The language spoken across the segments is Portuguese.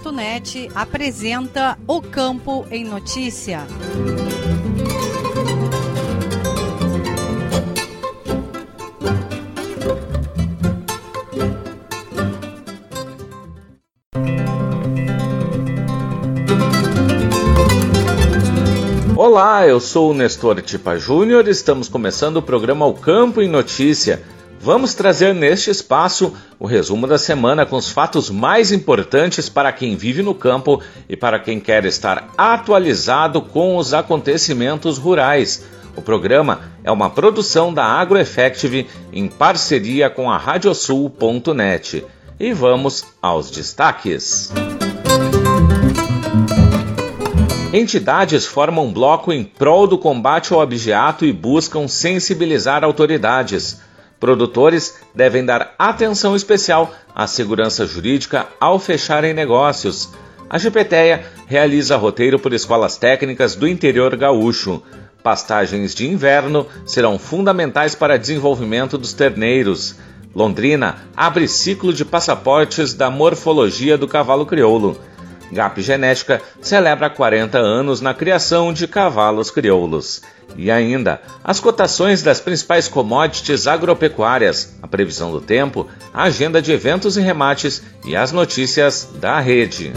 Radiosul.net apresenta O Campo em Notícia. Olá, eu sou o Nestor Tipa Júnior e estamos começando o programa O Campo em Notícia Vamos trazer neste espaço o resumo da semana com os fatos mais importantes para quem vive no campo e para quem quer estar atualizado com os acontecimentos rurais. O programa é uma produção da AgroEffective em parceria com a Radiosul.net. E vamos aos destaques. Entidades formam bloco em prol do combate ao abigeato e buscam sensibilizar autoridades. Produtores devem dar atenção especial à segurança jurídica ao fecharem negócios. A GPTEA realiza roteiro por escolas técnicas do interior gaúcho. Pastagens de inverno serão fundamentais para desenvolvimento dos terneiros. Londrina abre ciclo de passaportes da morfologia do cavalo crioulo. GAP Genética celebra 40 anos na criação de cavalos crioulos. E ainda, as cotações das principais commodities agropecuárias, a previsão do tempo, a agenda de eventos e remates e as notícias da rede.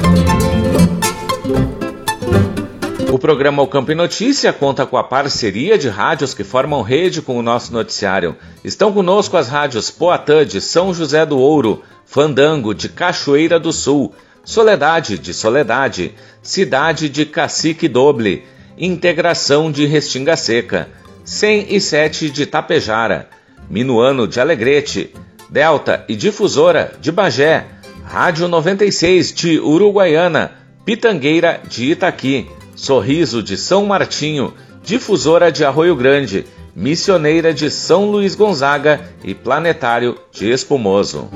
O programa O Campo e Notícia conta com a parceria de rádios que formam rede com o nosso noticiário. Estão conosco as rádios Poatã de São José do Ouro, Fandango de Cachoeira do Sul, Soledade de Soledade, Cidade de Cacique Doble, Integração de Restinga Seca, 107 de Tapejara, Minuano de Alegrete, Delta e Difusora de Bagé, Rádio 96 de Uruguaiana, Pitangueira de Itaqui, Sorriso de São Martinho, Difusora de Arroio Grande, Missioneira de São Luís Gonzaga e Planetário de Espumoso.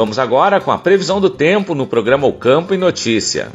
Vamos agora com a previsão do tempo no programa O Campo e Notícia.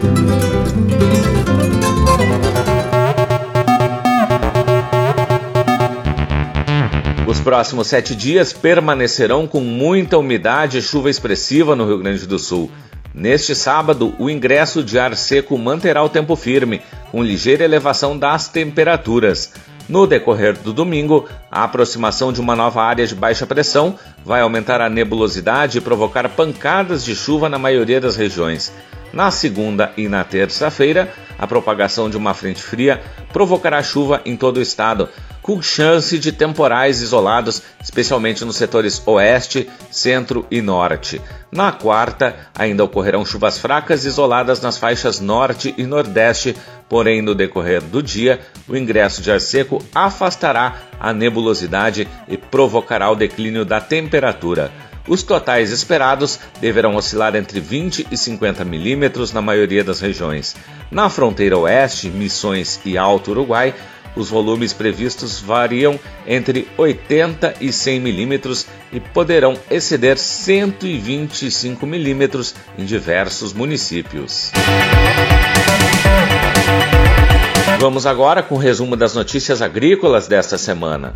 Os próximos sete dias permanecerão com muita umidade e chuva expressiva no Rio Grande do Sul. Neste sábado, o ingresso de ar seco manterá o tempo firme, com ligeira elevação das temperaturas. No decorrer do domingo, a aproximação de uma nova área de baixa pressão vai aumentar a nebulosidade e provocar pancadas de chuva na maioria das regiões. Na segunda e na terça-feira, a propagação de uma frente fria provocará chuva em todo o estado, com chance de temporais isolados, especialmente nos setores oeste, centro e norte. Na quarta, ainda ocorrerão chuvas fracas isoladas nas faixas norte e nordeste, porém, no decorrer do dia, o ingresso de ar seco afastará a nebulosidade e provocará o declínio da temperatura. Os totais esperados deverão oscilar entre 20 e 50 milímetros na maioria das regiões. Na fronteira oeste, Missões e Alto Uruguai, os volumes previstos variam entre 80 e 100 milímetros e poderão exceder 125 milímetros em diversos municípios. Vamos agora com o resumo das notícias agrícolas desta semana.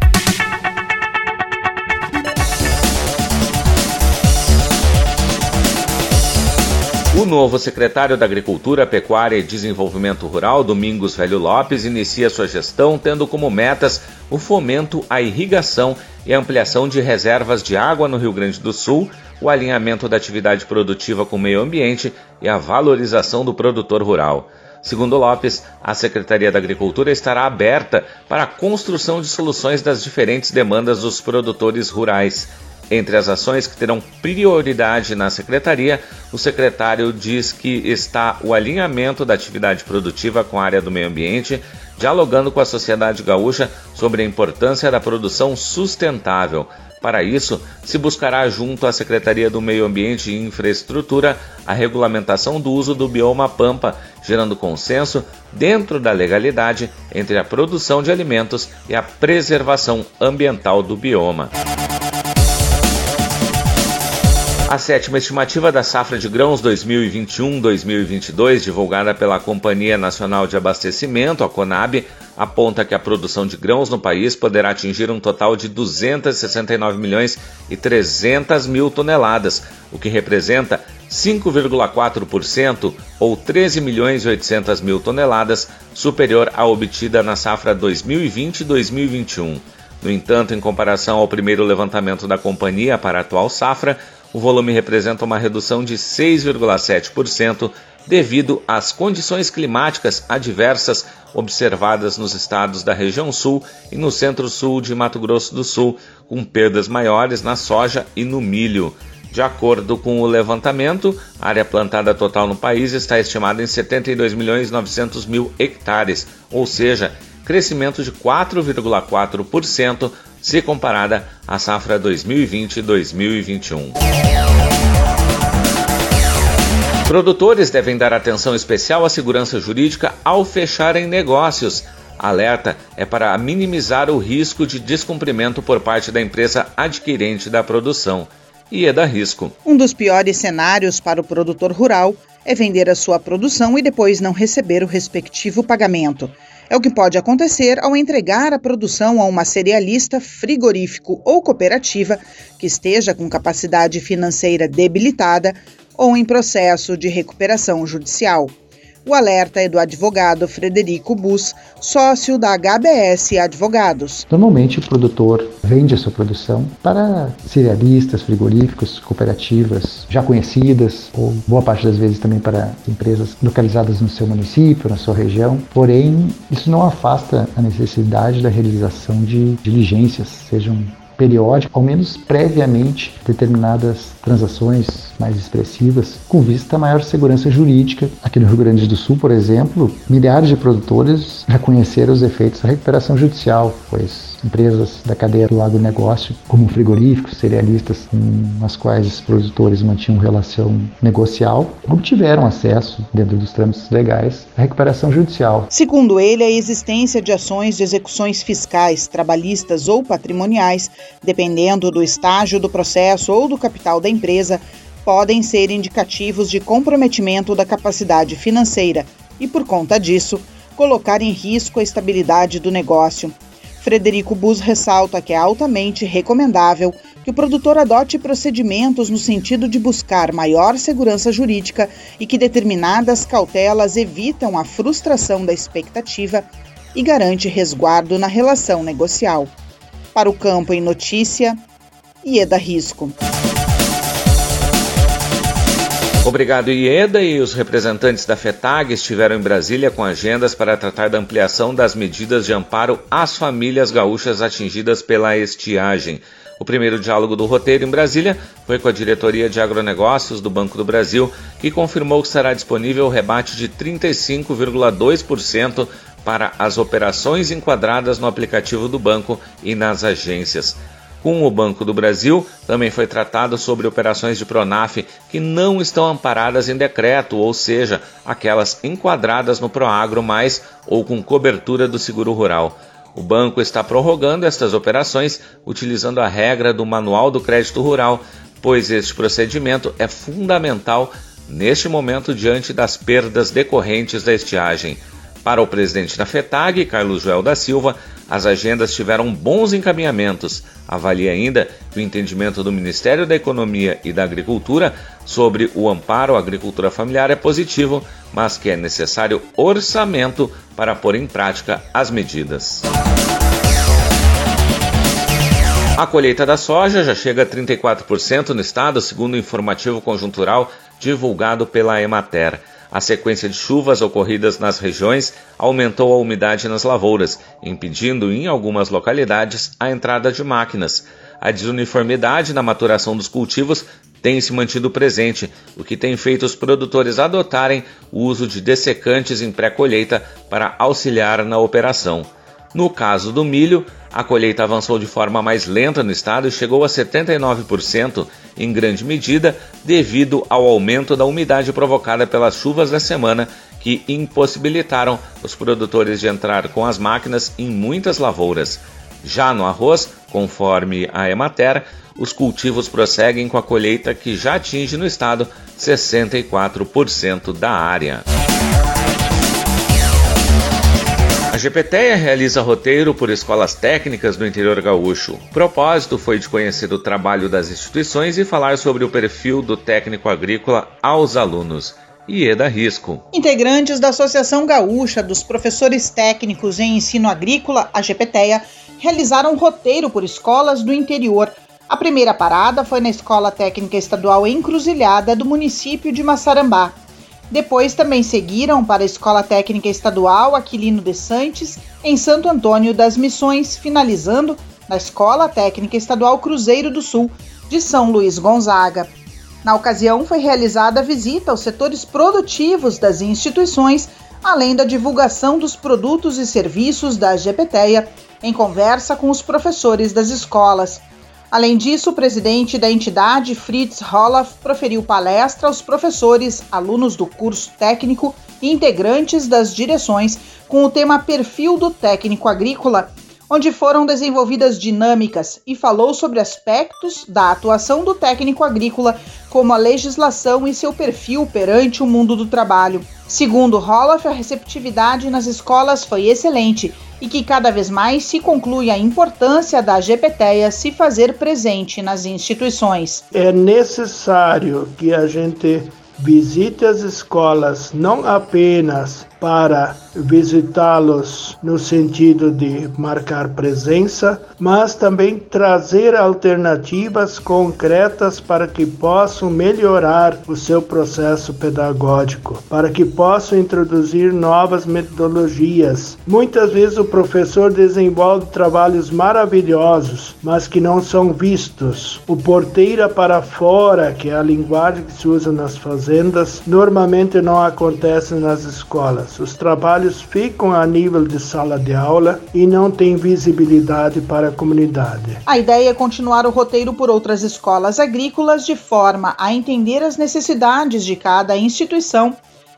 Novo secretário da Agricultura, Pecuária e Desenvolvimento Rural, Domingos Velho Lopes, inicia sua gestão tendo como metas o fomento à irrigação e a ampliação de reservas de água no Rio Grande do Sul, o alinhamento da atividade produtiva com o meio ambiente e a valorização do produtor rural. Segundo Lopes, a Secretaria da Agricultura estará aberta para a construção de soluções das diferentes demandas dos produtores rurais. Entre as ações que terão prioridade na secretaria, o secretário diz que está o alinhamento da atividade produtiva com a área do meio ambiente, dialogando com a sociedade gaúcha sobre a importância da produção sustentável. Para isso, se buscará junto à Secretaria do Meio Ambiente e Infraestrutura a regulamentação do uso do bioma pampa, gerando consenso dentro da legalidade entre a produção de alimentos e a preservação ambiental do bioma. A sétima estimativa da safra de grãos 2021-2022, divulgada pela Companhia Nacional de Abastecimento, a CONAB, aponta que a produção de grãos no país poderá atingir um total de 269 milhões e 300 mil toneladas, o que representa 5,4% ou 13 milhões e 800 mil toneladas superior à obtida na safra 2020-2021. No entanto, em comparação ao primeiro levantamento da companhia para a atual safra, o volume representa uma redução de 6,7% devido às condições climáticas adversas observadas nos estados da região sul e no centro-sul de Mato Grosso do Sul, com perdas maiores na soja e no milho. De acordo com o levantamento, a área plantada total no país está estimada em 72 milhões 900 mil hectares, ou seja, crescimento de 4,4% se comparada à safra 2020-2021. Produtores devem dar atenção especial à segurança jurídica ao fecharem negócios. Alerta é para minimizar o risco de descumprimento por parte da empresa adquirente da produção. E é da risco. Um dos piores cenários para o produtor rural é vender a sua produção e depois não receber o respectivo pagamento. É o que pode acontecer ao entregar a produção a uma cerealista, frigorífico ou cooperativa que esteja com capacidade financeira debilitada ou em processo de recuperação judicial. O alerta é do advogado Frederico Bus, sócio da HBS Advogados. Normalmente o produtor vende a sua produção para cerealistas, frigoríficos, cooperativas já conhecidas, ou boa parte das vezes também para empresas localizadas no seu município, na sua região. Porém, isso não afasta a necessidade da realização de diligências, sejam periódico, ao menos previamente, determinadas transações mais expressivas, com vista a maior segurança jurídica. Aqui no Rio Grande do Sul, por exemplo, milhares de produtores reconheceram os efeitos da recuperação judicial, pois empresas da cadeia do agronegócio, como frigoríficos, cerealistas, com as quais os produtores mantinham relação negocial, obtiveram acesso, dentro dos trâmites legais, à recuperação judicial. Segundo ele, a existência de ações de execuções fiscais, trabalhistas ou patrimoniais, dependendo do estágio do processo ou do capital da empresa, podem ser indicativos de comprometimento da capacidade financeira e, por conta disso, colocar em risco a estabilidade do negócio. Frederico Bus ressalta que é altamente recomendável que o produtor adote procedimentos no sentido de buscar maior segurança jurídica e que determinadas cautelas evitam a frustração da expectativa e garante resguardo na relação negocial. Para o campo em notícia, Ieda Risco. Obrigado, Ieda. E os representantes da FETAG estiveram em Brasília com agendas para tratar da ampliação das medidas de amparo às famílias gaúchas atingidas pela estiagem. O primeiro diálogo do roteiro em Brasília foi com a diretoria de agronegócios do Banco do Brasil, que confirmou que será disponível o rebate de 35,2% para as operações enquadradas no aplicativo do banco e nas agências. Com o Banco do Brasil, também foi tratado sobre operações de Pronaf que não estão amparadas em decreto, ou seja, aquelas enquadradas no Proagro mais ou com cobertura do seguro rural. O banco está prorrogando estas operações utilizando a regra do Manual do Crédito Rural, pois este procedimento é fundamental neste momento diante das perdas decorrentes da estiagem. Para o presidente da FETAG, Carlos Joel da Silva, as agendas tiveram bons encaminhamentos. Avalia ainda o entendimento do Ministério da Economia e da Agricultura sobre o amparo à agricultura familiar é positivo, mas que é necessário orçamento para pôr em prática as medidas. A colheita da soja já chega a 34% no estado, segundo o informativo conjuntural divulgado pela Emater. A sequência de chuvas ocorridas nas regiões aumentou a umidade nas lavouras, impedindo em algumas localidades a entrada de máquinas. A desuniformidade na maturação dos cultivos tem se mantido presente, o que tem feito os produtores adotarem o uso de dessecantes em pré-colheita para auxiliar na operação. No caso do milho, a colheita avançou de forma mais lenta no estado e chegou a 79%, em grande medida devido ao aumento da umidade provocada pelas chuvas da semana que impossibilitaram os produtores de entrar com as máquinas em muitas lavouras. Já no arroz, conforme a Emater, os cultivos prosseguem com a colheita que já atinge no estado 64% da área. GPTEA realiza roteiro por escolas técnicas do interior gaúcho. O propósito foi de conhecer o trabalho das instituições e falar sobre o perfil do técnico agrícola aos alunos. Ieda Risco. Integrantes da Associação Gaúcha dos Professores Técnicos em Ensino Agrícola, a GPTEA, realizaram roteiro por escolas do interior. A primeira parada foi na Escola Técnica Estadual Encruzilhada do município de Massarambá. Depois também seguiram para a Escola Técnica Estadual Aquilino de Santos, em Santo Antônio das Missões, finalizando na Escola Técnica Estadual Cruzeiro do Sul, de São Luís Gonzaga. Na ocasião, foi realizada a visita aos setores produtivos das instituições, além da divulgação dos produtos e serviços da GPTEA, em conversa com os professores das escolas. Além disso, o presidente da entidade, Fritz Roloff, proferiu palestra aos professores, alunos do curso técnico e integrantes das direções com o tema Perfil do Técnico Agrícola, onde foram desenvolvidas dinâmicas e falou sobre aspectos da atuação do técnico agrícola, como a legislação e seu perfil perante o mundo do trabalho. Segundo Roloff, a receptividade nas escolas foi excelente e que cada vez mais se conclui a importância da GPTEA se fazer presente nas instituições. É necessário que a gente visite as escolas não apenas para visitá-los no sentido de marcar presença, mas também trazer alternativas concretas para que possam melhorar o seu processo pedagógico, para que possam introduzir novas metodologias. Muitas vezes o professor desenvolve trabalhos maravilhosos, mas que não são vistos. O porteira para fora, que é a linguagem que se usa nas fazendas, normalmente não acontece nas escolas. Os trabalhos ficam a nível de sala de aula e não têm visibilidade para a comunidade. A ideia é continuar o roteiro por outras escolas agrícolas de forma a entender as necessidades de cada instituição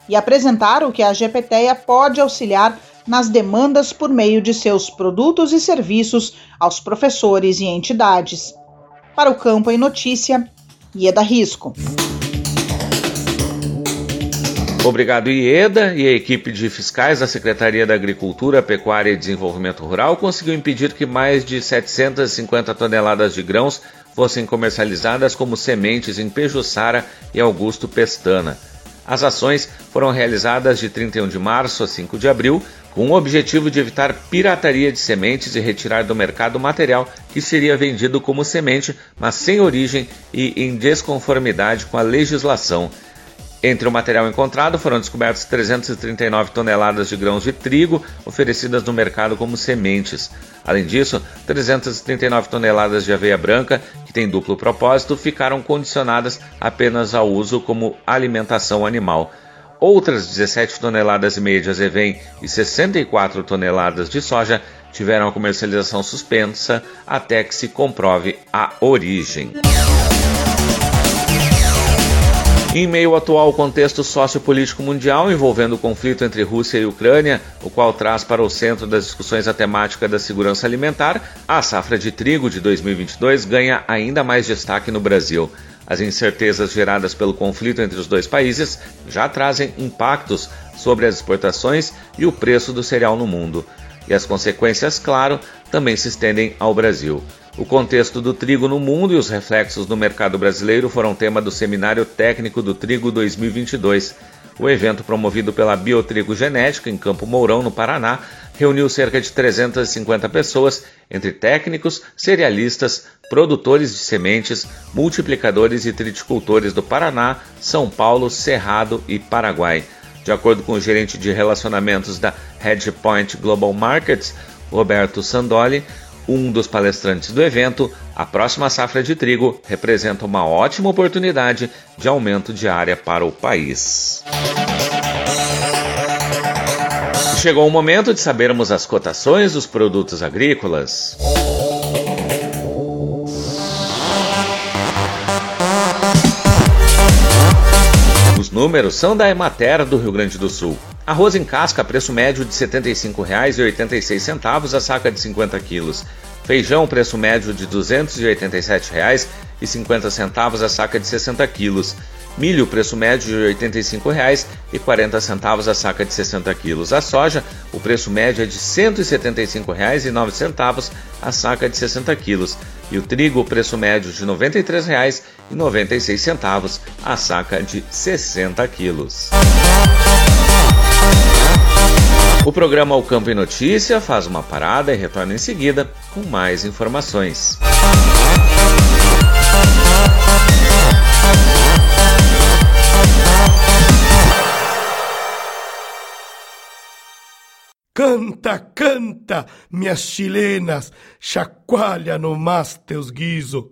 e apresentar o que a GPTEA pode auxiliar nas demandas por meio de seus produtos e serviços aos professores e entidades. Para o Campo em Notícia, Ieda Risco. Obrigado, Ieda, e a equipe de fiscais da Secretaria da Agricultura, Pecuária e Desenvolvimento Rural conseguiu impedir que mais de 750 toneladas de grãos fossem comercializadas como sementes em Pejuçara e Augusto Pestana. As ações foram realizadas de 31 de março a 5 de abril, com o objetivo de evitar pirataria de sementes e retirar do mercado material que seria vendido como semente, mas sem origem e em desconformidade com a legislação. Entre o material encontrado foram descobertas 339 toneladas de grãos de trigo oferecidas no mercado como sementes. Além disso, 339 toneladas de aveia branca, que tem duplo propósito, ficaram condicionadas apenas ao uso como alimentação animal. Outras 17 toneladas e meia de azevém e 64 toneladas de soja tiveram a comercialização suspensa até que se comprove a origem. Em meio ao atual contexto sociopolítico mundial envolvendo o conflito entre Rússia e Ucrânia, o qual traz para o centro das discussões a temática da segurança alimentar, a safra de trigo de 2022 ganha ainda mais destaque no Brasil. As incertezas geradas pelo conflito entre os dois países já trazem impactos sobre as exportações e o preço do cereal no mundo. e as consequências, claro, também se estendem ao Brasil. O contexto do trigo no mundo e os reflexos no mercado brasileiro foram tema do Seminário Técnico do Trigo 2022. O evento, promovido pela Biotrigo Genética, em Campo Mourão, no Paraná, reuniu cerca de 350 pessoas, entre técnicos, cerealistas, produtores de sementes, multiplicadores e triticultores do Paraná, São Paulo, Cerrado e Paraguai. De acordo com o gerente de relacionamentos da Hedgepoint Global Markets, Roberto Sandoli, um dos palestrantes do evento, a próxima safra de trigo representa uma ótima oportunidade de aumento de área para o país. Chegou o momento de sabermos as cotações dos produtos agrícolas. Os números são da Emater do Rio Grande do Sul. Arroz em casca, preço médio de R$ 75,86 a saca de 50 quilos. Feijão, preço médio de R$ 287,50 a saca de 60 quilos. Milho, preço médio de R$ 85,40 a saca de 60 quilos. A soja, o preço médio é de R$ 175,09 a saca de 60 quilos. E o trigo, o preço médio de R$ 93,96 a saca de 60 quilos. O programa O Campo e Notícia faz uma parada e retorna em seguida com mais informações. Canta, canta, minhas chilenas, chacoalha no mais teus guiso.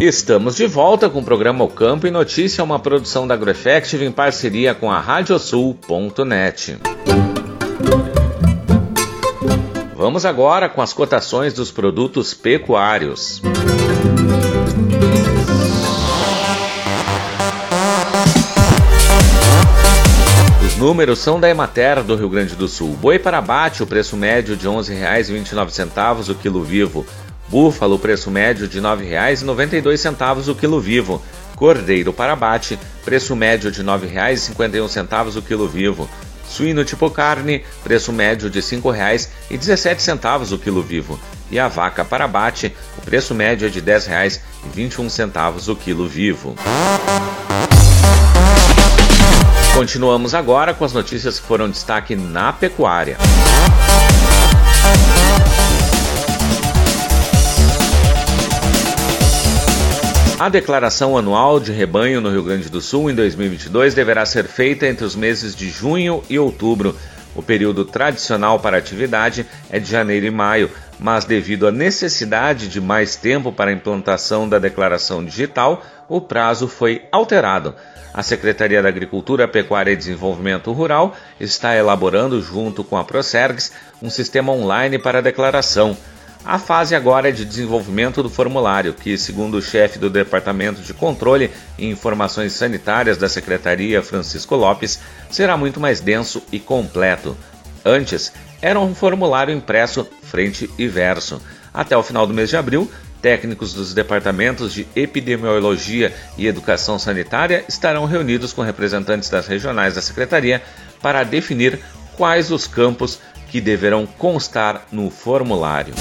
Estamos de volta com o programa O Campo e Notícia, uma produção da AgroEffective em parceria com a Radiosul.net. Vamos agora com as cotações dos produtos pecuários. Os números são da Emater do Rio Grande do Sul. Boi para abate, o preço médio de R$ 11,29 o quilo vivo. Búfalo, preço médio de R$ 9,92 o quilo vivo. Cordeiro para abate, preço médio de R$ 9,51 o quilo vivo. Suíno tipo carne, preço médio de R$ 5,17 o quilo vivo. E a vaca para abate, o preço médio é de R$ 10,21 o quilo vivo. Continuamos agora com as notícias que foram destaque na pecuária. A declaração anual de rebanho no Rio Grande do Sul em 2022 deverá ser feita entre os meses de junho e outubro. O período tradicional para a atividade é de janeiro e maio, mas devido à necessidade de mais tempo para a implantação da declaração digital, o prazo foi alterado. A Secretaria da Agricultura, Pecuária e Desenvolvimento Rural está elaborando, junto com a Procergs, um sistema online para a declaração. A fase agora é de desenvolvimento do formulário, que, segundo o chefe do Departamento de Controle e Informações Sanitárias da Secretaria, Francisco Lopes, será muito mais denso e completo. Antes, era um formulário impresso frente e verso. Até o final do mês de abril, técnicos dos departamentos de Epidemiologia e Educação Sanitária estarão reunidos com representantes das regionais da Secretaria para definir quais os campos que deverão constar no formulário.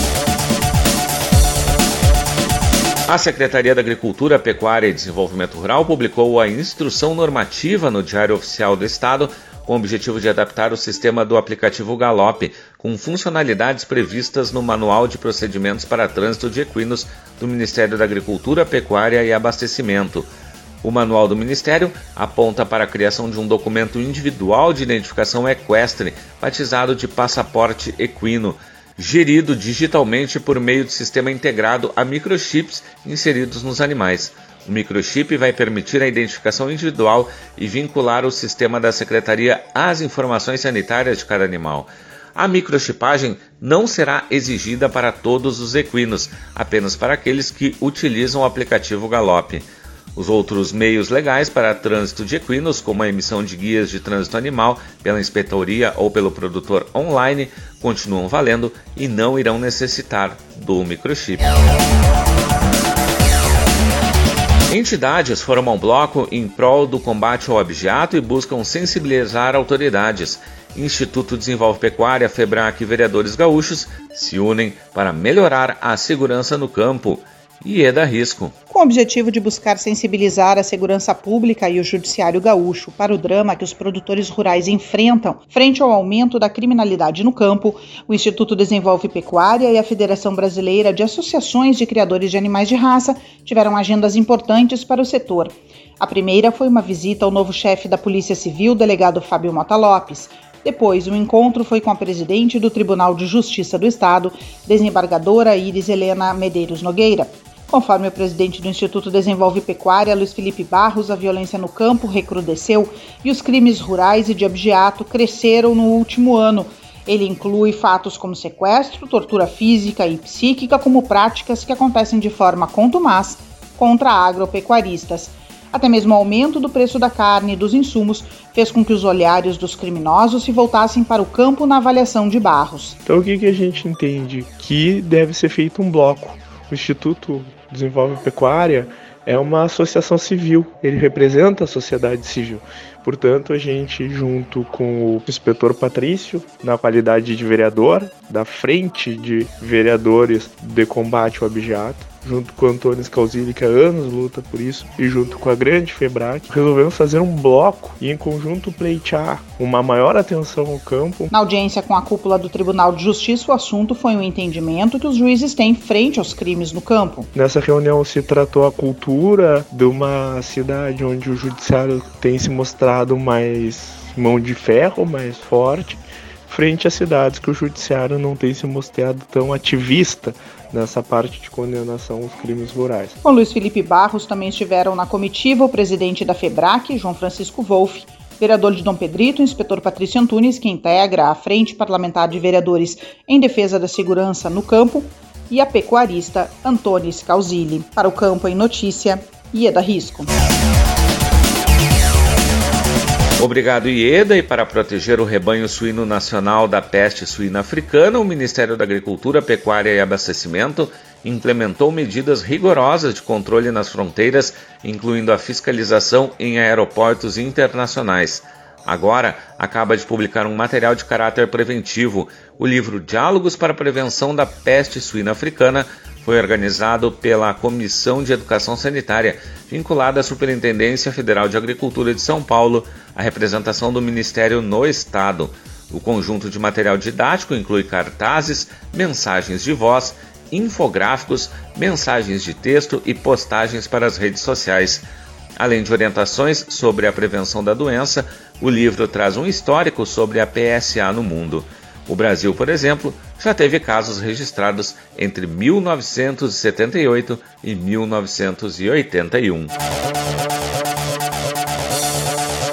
A Secretaria da Agricultura, Pecuária e Desenvolvimento Rural publicou a instrução normativa no Diário Oficial do Estado com o objetivo de adaptar o sistema do aplicativo Galop, com funcionalidades previstas no Manual de Procedimentos para Trânsito de Equinos do Ministério da Agricultura, Pecuária e Abastecimento. O manual do Ministério aponta para a criação de um documento individual de identificação equestre, batizado de Passaporte Equino, gerido digitalmente por meio de sistema integrado a microchips inseridos nos animais. O microchip vai permitir a identificação individual e vincular o sistema da Secretaria às informações sanitárias de cada animal. A microchipagem não será exigida para todos os equinos, apenas para aqueles que utilizam o aplicativo Galop. Os outros meios legais para trânsito de equinos, como a emissão de guias de trânsito animal pela inspetoria ou pelo produtor online, continuam valendo e não irão necessitar do microchip. Entidades formam bloco em prol do combate ao abigeato e buscam sensibilizar autoridades. Instituto Desenvolve Pecuária, FEBRAC e vereadores gaúchos se unem para melhorar a segurança no campo. Ieda Risco. Com o objetivo de buscar sensibilizar a segurança pública e o judiciário gaúcho para o drama que os produtores rurais enfrentam frente ao aumento da criminalidade no campo, o Instituto Desenvolve Pecuária e a Federação Brasileira de Associações de Criadores de Animais de Raça tiveram agendas importantes para o setor. A primeira foi uma visita ao novo chefe da Polícia Civil, delegado Fábio Mota Lopes. Depois, o encontro foi com a presidente do Tribunal de Justiça do Estado, desembargadora Iris Helena Medeiros Nogueira. Conforme o presidente do Instituto Desenvolve Pecuária, Luiz Felipe Barros, a violência no campo recrudesceu e os crimes rurais e de objeto cresceram no último ano. Ele inclui fatos como sequestro, tortura física e psíquica como práticas que acontecem de forma contumaz contra agropecuaristas. Até mesmo o aumento do preço da carne e dos insumos fez com que os olhares dos criminosos se voltassem para o campo na avaliação de Barros. Então o que, que a gente entende? Que deve ser feito um bloco. O Instituto Desenvolve Pecuária é uma associação civil, ele representa a sociedade civil. Portanto, a gente, junto com o inspetor Patrício, na qualidade de vereador, da frente de vereadores de combate ao abigeato, junto com o Antônio Scalzilli, que há anos luta por isso, e junto com a grande Febrac, resolvemos fazer um bloco e em conjunto pleitear uma maior atenção ao campo. Na audiência com a cúpula do Tribunal de Justiça, o assunto foi o um entendimento que os juízes têm frente aos crimes no campo. Nessa reunião se tratou a cultura de uma cidade onde o judiciário tem se mostrado mais mão de ferro, mais forte, frente a cidades que o judiciário não tem se mostrado tão ativista nessa parte de condenação aos crimes rurais. Com Luiz Felipe Barros também estiveram na comitiva o presidente da FEBRAC, João Francisco Wolff, vereador de Dom Pedrito, inspetor Patrício Antunes, que integra a Frente Parlamentar de Vereadores em Defesa da Segurança no Campo, e a pecuarista Antônio Scalzilli. Para o Campo em Notícia, Ieda Risco. Obrigado, Ieda. E para proteger o rebanho suíno nacional da peste suína africana, o Ministério da Agricultura, Pecuária e Abastecimento implementou medidas rigorosas de controle nas fronteiras, incluindo a fiscalização em aeroportos internacionais. Agora, acaba de publicar um material de caráter preventivo, o livro Diálogos para a Prevenção da Peste Suína Africana, foi organizado pela Comissão de Educação Sanitária, vinculada à Superintendência Federal de Agricultura de São Paulo, a representação do Ministério no Estado. O conjunto de material didático inclui cartazes, mensagens de voz, infográficos, mensagens de texto e postagens para as redes sociais. Além de orientações sobre a prevenção da doença, o livro traz um histórico sobre a PSA no mundo. O Brasil, por exemplo, já teve casos registrados entre 1978 e 1981.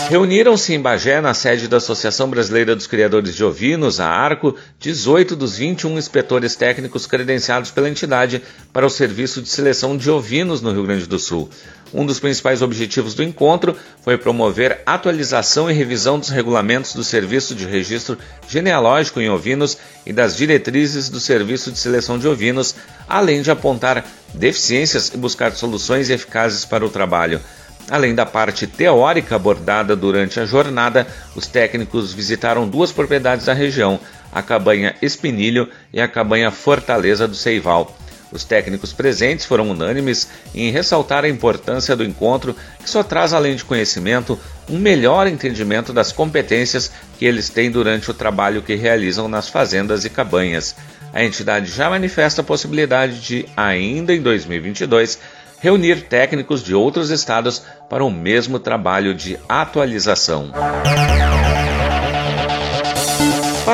Reuniram-se em Bagé, na sede da Associação Brasileira dos Criadores de Ovinos, a ARCO, 18 dos 21 inspetores técnicos credenciados pela entidade para o serviço de seleção de ovinos no Rio Grande do Sul. Um dos principais objetivos do encontro foi promover atualização e revisão dos regulamentos do Serviço de Registro Genealógico em Ovinos e das diretrizes do Serviço de Seleção de Ovinos, além de apontar deficiências e buscar soluções eficazes para o trabalho. Além da parte teórica abordada durante a jornada, os técnicos visitaram duas propriedades da região, a cabanha Espinilho e a cabanha Fortaleza do Seival. Os técnicos presentes foram unânimes em ressaltar a importância do encontro, que só traz, além de conhecimento, um melhor entendimento das competências que eles têm durante o trabalho que realizam nas fazendas e cabanhas. A entidade já manifesta a possibilidade de, ainda em 2022, reunir técnicos de outros estados para o mesmo trabalho de atualização.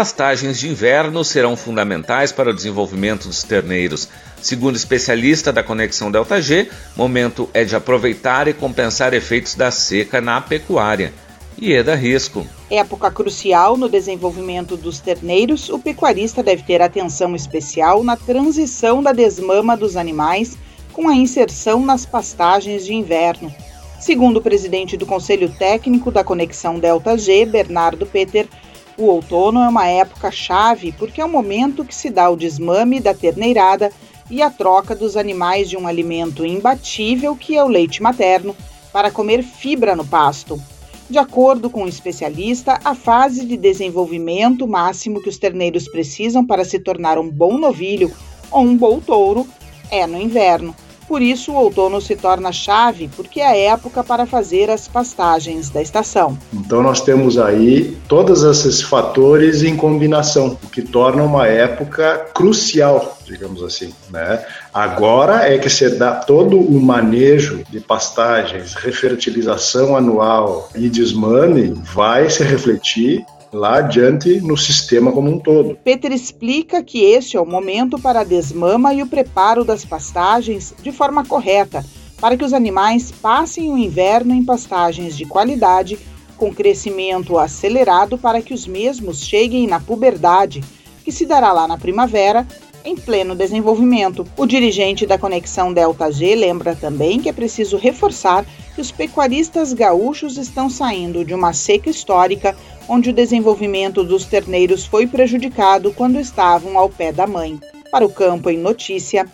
Pastagens de inverno serão fundamentais para o desenvolvimento dos terneiros. Segundo especialista da Conexão Delta G, momento é de aproveitar e compensar efeitos da seca na pecuária. Ieda Risco. Época crucial no desenvolvimento dos terneiros, o pecuarista deve ter atenção especial na transição da desmama dos animais com a inserção nas pastagens de inverno. Segundo o presidente do Conselho Técnico da Conexão Delta G, Bernardo Peter, o outono é uma época chave porque é o momento que se dá o desmame da terneirada e a troca dos animais de um alimento imbatível que é o leite materno para comer fibra no pasto. De acordo com o um especialista, a fase de desenvolvimento máximo que os terneiros precisam para se tornar um bom novilho ou um bom touro é no inverno. Por isso, o outono se torna chave, porque é a época para fazer as pastagens da estação. Então, nós temos aí todos esses fatores em combinação, o que torna uma época crucial, digamos assim. Né? Agora é que se dá todo o manejo de pastagens, refertilização anual e desmame vai se refletir lá adiante no sistema como um todo. Peter explica que este é o momento para a desmama e o preparo das pastagens de forma correta, para que os animais passem o inverno em pastagens de qualidade, com crescimento acelerado para que os mesmos cheguem na puberdade, que se dará lá na primavera, em pleno desenvolvimento. O dirigente da Conexão Delta G lembra também que é preciso reforçar que os pecuaristas gaúchos estão saindo de uma seca histórica onde o desenvolvimento dos terneiros foi prejudicado quando estavam ao pé da mãe. Para o campo em notícia,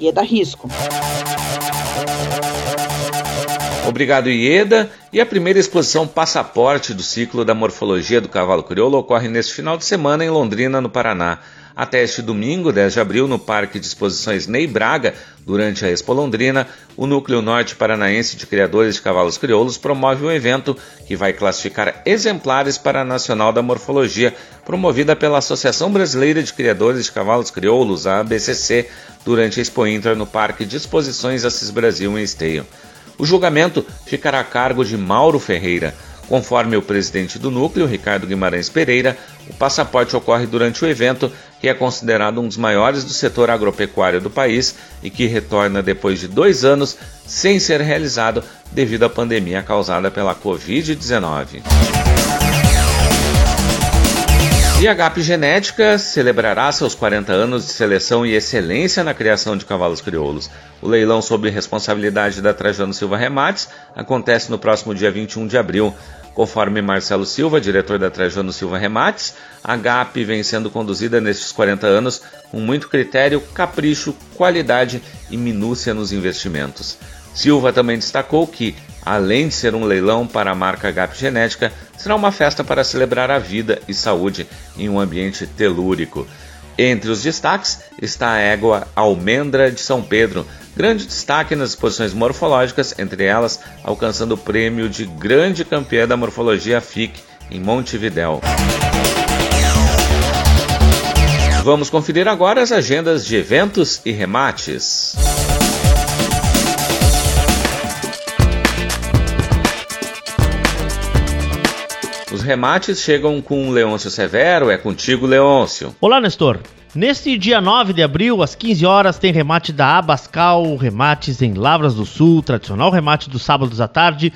Ieda Risco. Obrigado, Ieda. E a primeira exposição Passaporte do ciclo da morfologia do cavalo crioulo ocorre neste final de semana em Londrina, no Paraná. Até este domingo, 10 de abril, no Parque de Exposições Ney Braga, durante a Expo Londrina, o Núcleo Norte Paranaense de Criadores de Cavalos Crioulos promove um evento que vai classificar exemplares para a Nacional da Morfologia, promovida pela Associação Brasileira de Criadores de Cavalos Crioulos, a ABCC, durante a Expo Inter no Parque de Exposições Assis Brasil em Esteio. O julgamento ficará a cargo de Mauro Ferreira. Conforme o presidente do núcleo, Ricardo Guimarães Pereira, o passaporte ocorre durante o evento, que é considerado um dos maiores do setor agropecuário do país e que retorna depois de dois anos sem ser realizado devido à pandemia causada pela Covid-19. E a GAP Genética celebrará seus 40 anos de seleção e excelência na criação de cavalos crioulos. O leilão sob responsabilidade da Trajano Silva Remates acontece no próximo dia 21 de abril. Conforme Marcelo Silva, diretor da Trajano Silva Remates, a GAP vem sendo conduzida nestes 40 anos com muito critério, capricho, qualidade e minúcia nos investimentos. Silva também destacou que, além de ser um leilão para a marca GAP Genética, será uma festa para celebrar a vida e saúde em um ambiente telúrico. Entre os destaques está a égua Almendra de São Pedro, grande destaque nas exposições morfológicas, entre elas alcançando o prêmio de grande campeã da morfologia FIC em Montevidéu. Vamos conferir agora as agendas de eventos e remates. Os remates chegam com Leôncio Severo. É contigo, Leôncio. Olá, Nestor. Neste dia 9 de abril, às 15 horas, tem remate da Abascal, remates em Lavras do Sul, tradicional remate dos sábados à tarde,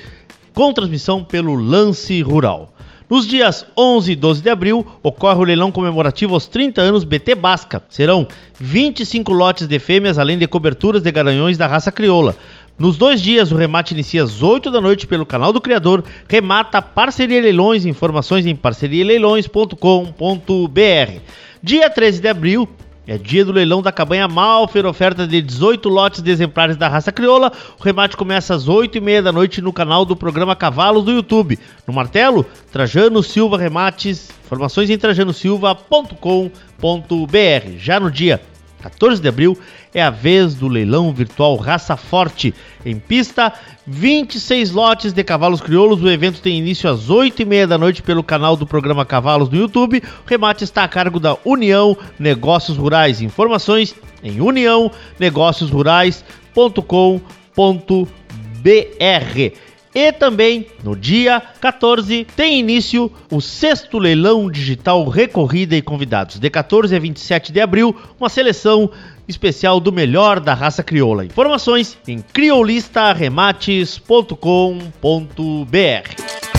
com transmissão pelo Lance Rural. Nos dias 11 e 12 de abril, ocorre o leilão comemorativo aos 30 anos BT Basca. Serão 25 lotes de fêmeas, além de coberturas de garanhões da raça crioula. Nos dois dias, o remate inicia às 8 da noite pelo canal do Criador, remata Parceria Leilões, informações em parcerialeilões.com.br. Dia 13 de abril, é dia do leilão da cabanha Malfer, oferta de 18 lotes de exemplares da raça crioula. O remate começa às 8 e meia da noite no canal do programa Cavalos do YouTube. No martelo, Trajano Silva Remates, informações em trajanosilva.com.br. Já no dia 14 de abril, é a vez do leilão virtual Raça Forte. Em pista, 26 lotes de cavalos crioulos. O evento tem início às 8h30 da noite pelo canal do programa Cavalos no YouTube. O remate está a cargo da União Negócios Rurais. Informações em uniãonegóciosrurais.com.br. E também, no dia 14, tem início o sexto leilão digital recorrida e convidados. De 14 a 27 de abril, uma seleção especial do melhor da raça crioula. Informações em criolistaremates.com.br.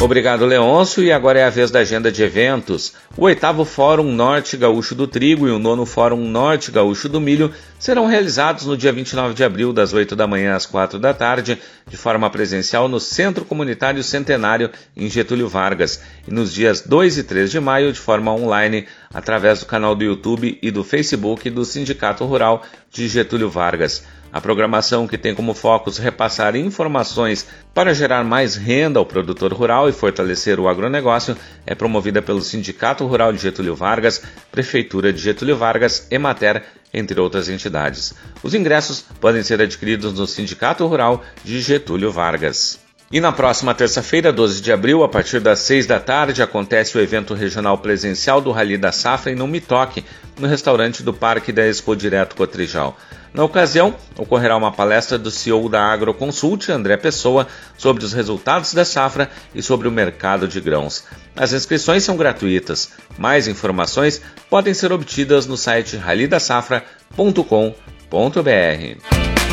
Obrigado, Leôncio. E agora é a vez da agenda de eventos. O oitavo Fórum Norte Gaúcho do Trigo e o nono Fórum Norte Gaúcho do Milho serão realizados no dia 29 de abril, das 8 da manhã às 4 da tarde, de forma presencial no Centro Comunitário Centenário, em Getúlio Vargas, e nos dias 2 e 3 de maio, de forma online, através do canal do YouTube e do Facebook do Sindicato Rural de Getúlio Vargas. A programação, que tem como focos repassar informações para gerar mais renda ao produtor rural e fortalecer o agronegócio, é promovida pelo Sindicato Rural de Getúlio Vargas, Prefeitura de Getúlio Vargas, Emater, entre outras entidades. Os ingressos podem ser adquiridos no Sindicato Rural de Getúlio Vargas. E na próxima terça-feira, 12 de abril, a partir das 6 da tarde, acontece o evento regional presencial do Rally da Safra em Não Me Toque, no restaurante do Parque da Expo Direto Cotrijal. Na ocasião, ocorrerá uma palestra do CEO da Agroconsult, André Pessoa, sobre os resultados da safra e sobre o mercado de grãos. As inscrições são gratuitas. Mais informações podem ser obtidas no site ralidasafra.com.br.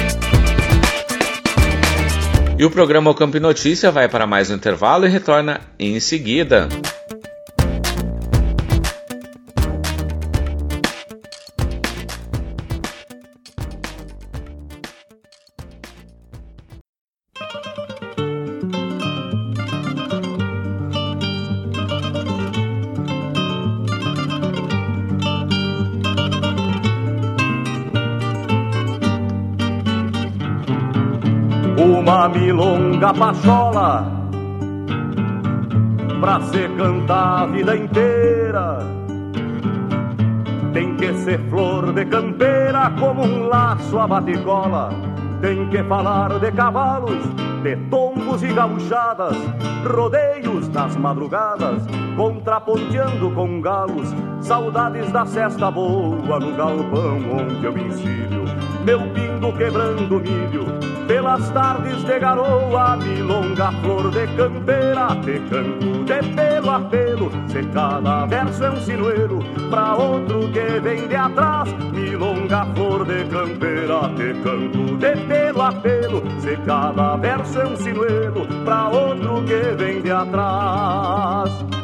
E o programa O Campo Notícia vai para mais um intervalo e retorna em seguida. Pachola pra se cantar a vida inteira. Tem que ser flor de campeira como um laço a baticola. Tem que falar de cavalos, de tombos e gauchadas, rodeios nas madrugadas, contraponteando com galos, saudades da cesta boa no galpão onde eu ensino meu pingo quebrando milho, pelas tardes de garoa, milonga flor de campeira, te canto de pelo a pelo, se cada verso é um sinuelo, pra outro que vem de atrás, milonga flor de campeira, te canto de pelo a pelo, se cada verso é um sinuelo, pra outro que vem de atrás.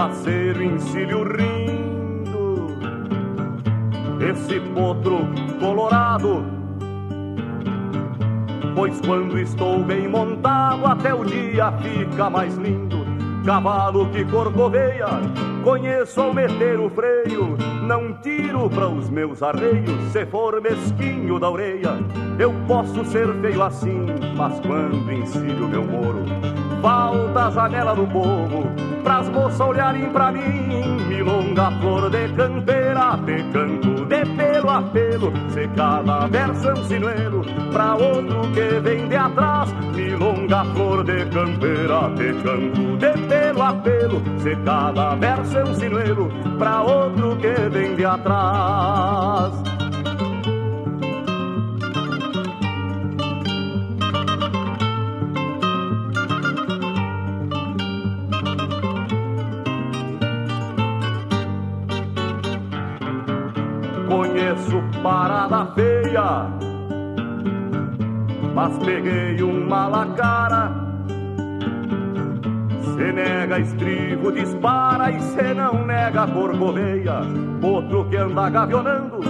Faceiro encilho rindo, esse potro colorado. Pois quando estou bem montado, até o dia fica mais lindo. Cavalo que corcoveia, conheço ao meter o freio. Não tiro para os meus arreios, se for mesquinho da orelha. Eu posso ser feio assim, mas quando encilho meu moro, falta a janela do povo pras moças olharem pra mim. Milonga, flor de campeira, te canto de pelo a pelo. Se cada verso um sinuelo, pra outro que vem de atrás. Milonga, flor de campeira, te canto de pelo a pelo. Se cada verso um sinuelo, pra outro que vem de atrás. Mas peguei um mala cara. Se nega estribo, dispara e se não nega corcoveia. Outro que anda gavionando,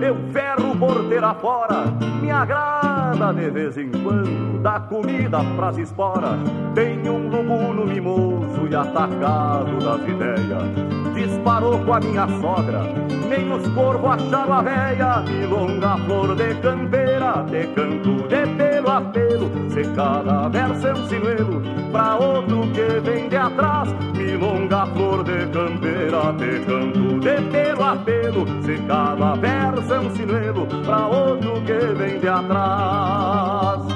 eu ferro porteira fora, me agrada de vez em quando dar comida pras esporas. Tem um lubuno mimoso e atacado das ideias. Disparou com a minha sogra, nem os corvos acharam a véia. Milonga flor de campeira, de canto de pelo a pelo. Verso é um sinuelo, vem de atrás. Milonga flor de campeira, de canto de pelo a pelo. Se cada é um sinuelo, pra outro que vem de atrás.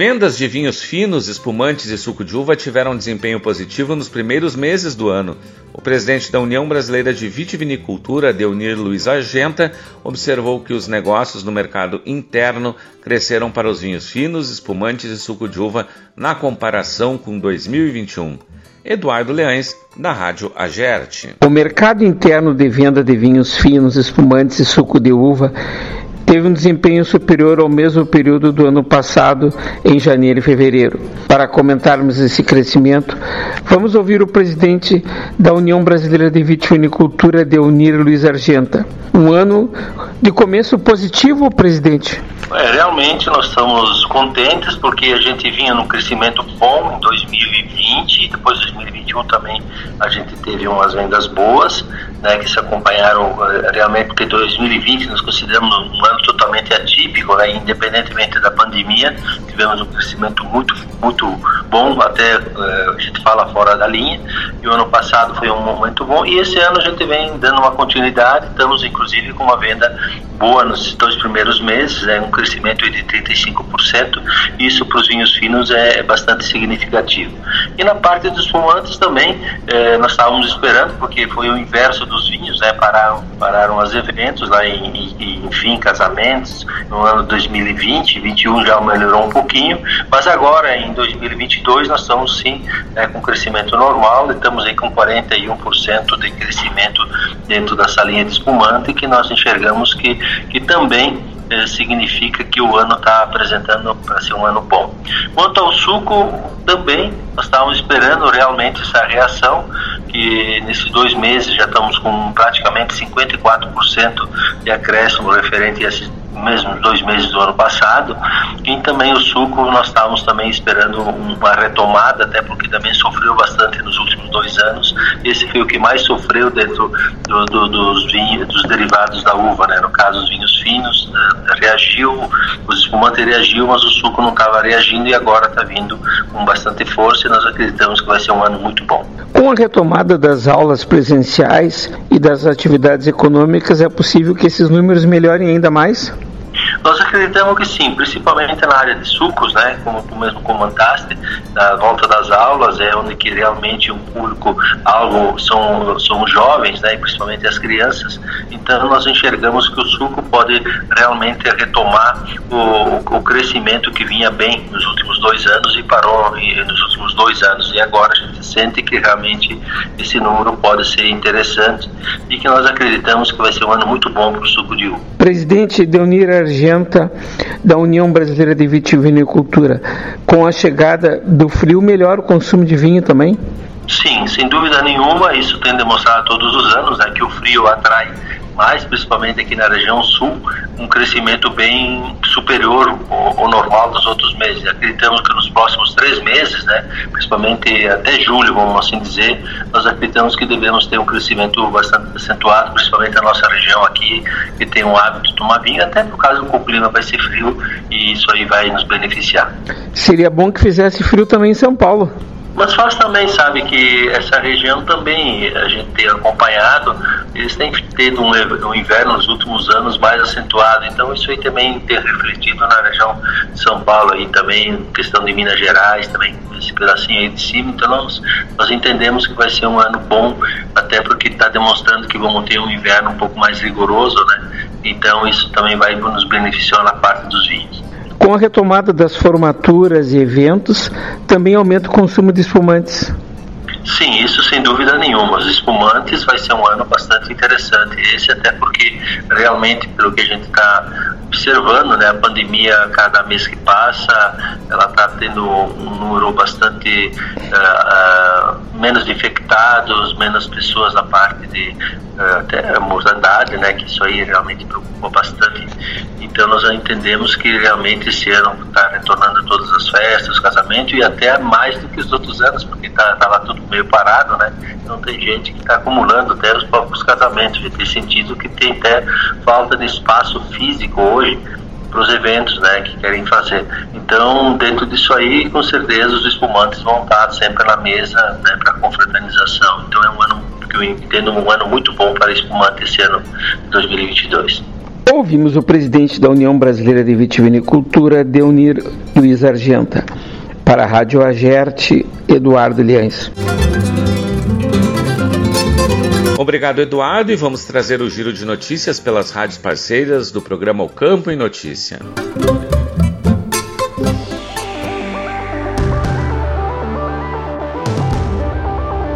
Vendas de vinhos finos, espumantes e suco de uva tiveram desempenho positivo nos primeiros meses do ano. O presidente da União Brasileira de Vitivinicultura, Deunir Luiz Argenta, observou que os negócios no mercado interno cresceram para os vinhos finos, espumantes e suco de uva na comparação com 2021. Eduardo Leães, da Rádio Agerte. O mercado interno de venda de vinhos finos, espumantes e suco de uva teve um desempenho superior ao mesmo período do ano passado, em janeiro e fevereiro. Para comentarmos esse crescimento, vamos ouvir o presidente da União Brasileira de Vitivinicultura, Deunir Luiz Argenta. Um ano de começo positivo, presidente? É, realmente nós estamos contentes porque a gente vinha num crescimento bom em 2020 e depois de 2021 também a gente teve umas vendas boas, né, que se acompanharam uh, realmente porque 2020 nós consideramos um ano totalmente atípico, né, independentemente da pandemia, tivemos um crescimento muito muito bom, até uh, a gente fala fora da linha, e o ano passado foi um momento bom e esse ano a gente vem dando uma continuidade, estamos inclusive com uma venda boa nos dois primeiros meses, né, um crescimento de 35%, isso para os vinhos finos é, é, bastante significativo. E na parte dos fumantes também, é, nós estávamos esperando, porque foi o inverso dos vinhos, né, pararam, pararam os eventos lá em, em, enfim, casamentos, no ano 2020, 2021 já melhorou um pouquinho, mas agora em 2022 nós estamos sim é, com crescimento normal, estamos aí com 41% de crescimento dentro da salinha de espumante, que nós enxergamos que, que também eh, significa que o ano está apresentando para ser um ano bom. Quanto ao suco, também nós estávamos esperando realmente essa reação, que nesses dois meses já estamos com praticamente 54% de acréscimo referente a esses mesmos dois meses do ano passado. E também o suco nós estávamos também esperando uma retomada, até porque também sofreu bastante nos últimos dois anos. Esse foi o que mais sofreu dentro do, do, dos vinhos, dos derivados da uva, né? No caso, os vinhos finos uh, reagiu, os espumantes reagiu, mas o suco não estava reagindo e agora está vindo com bastante força e nós acreditamos que vai ser um ano muito bom. Com a retomada das aulas presenciais e das atividades econômicas, é possível que esses números melhorem ainda mais? Nós acreditamos que sim, principalmente na área de sucos, né, como tu mesmo comentaste, na volta das aulas é onde que realmente um público algo são são jovens, né, principalmente as crianças. Então nós enxergamos que o suco pode realmente retomar o, o crescimento que vinha bem nos últimos dois anos e parou e, nos últimos dois anos e agora a gente sente que realmente esse número pode ser interessante e que nós acreditamos que vai ser um ano muito bom para o suco de uva. Presidente Deonir Argento 90 da União Brasileira de Vitivinicultura. Com a chegada do frio, melhora o consumo de vinho também? Sim, sem dúvida nenhuma, isso tem demonstrado todos os anos é que o frio atrai mas principalmente aqui na região sul, um crescimento bem superior ao, ao normal dos outros meses. Acreditamos que nos próximos três meses, né, principalmente até julho, vamos assim dizer, nós acreditamos que devemos ter um crescimento bastante acentuado, principalmente na nossa região aqui, que tem o hábito de tomar vinho, até por causa do clima vai ser frio e isso aí vai nos beneficiar. Seria bom que fizesse frio também em São Paulo. Mas faz também, sabe, que essa região também, a gente tem acompanhado, eles têm tido um, um inverno nos últimos anos mais acentuado, então isso aí também tem refletido na região de São Paulo aí também, questão de Minas Gerais também, esse pedacinho aí de cima, então nós, nós entendemos que vai ser um ano bom, até porque está demonstrando que vamos ter um inverno um pouco mais rigoroso, né, então isso também vai nos beneficiar na parte dos vinhos. Com a retomada das formaturas e eventos, também aumenta o consumo de espumantes. Sim, isso sem dúvida nenhuma. Os espumantes vai ser um ano bastante interessante. Esse até porque realmente, pelo que a gente está observando, né, a pandemia cada mês que passa, ela está tendo um número bastante uh, uh, menos infectados, menos pessoas na parte de uh, mortandade, né, que isso aí realmente preocupa bastante. Então nós entendemos que realmente esse ano está retornando todas as festas, os casamentos e até mais do que os outros anos, porque estava tá, tudo meio parado, né? Então tem gente que está acumulando até os próprios casamentos, de ter sentido que tem até falta de espaço físico hoje para os eventos né, que querem fazer. Então, dentro disso aí, com certeza os espumantes vão estar sempre na mesa né, para confraternização. Então, é um ano que eu entendo um ano muito bom para espumante esse ano 2022. Ouvimos o presidente da União Brasileira de Vitivinicultura, Deunir Luiz Argenta. Para a Rádio Agerte, Eduardo Liães. Obrigado, Eduardo, e vamos trazer o giro de notícias pelas rádios parceiras do programa O Campo em Notícia.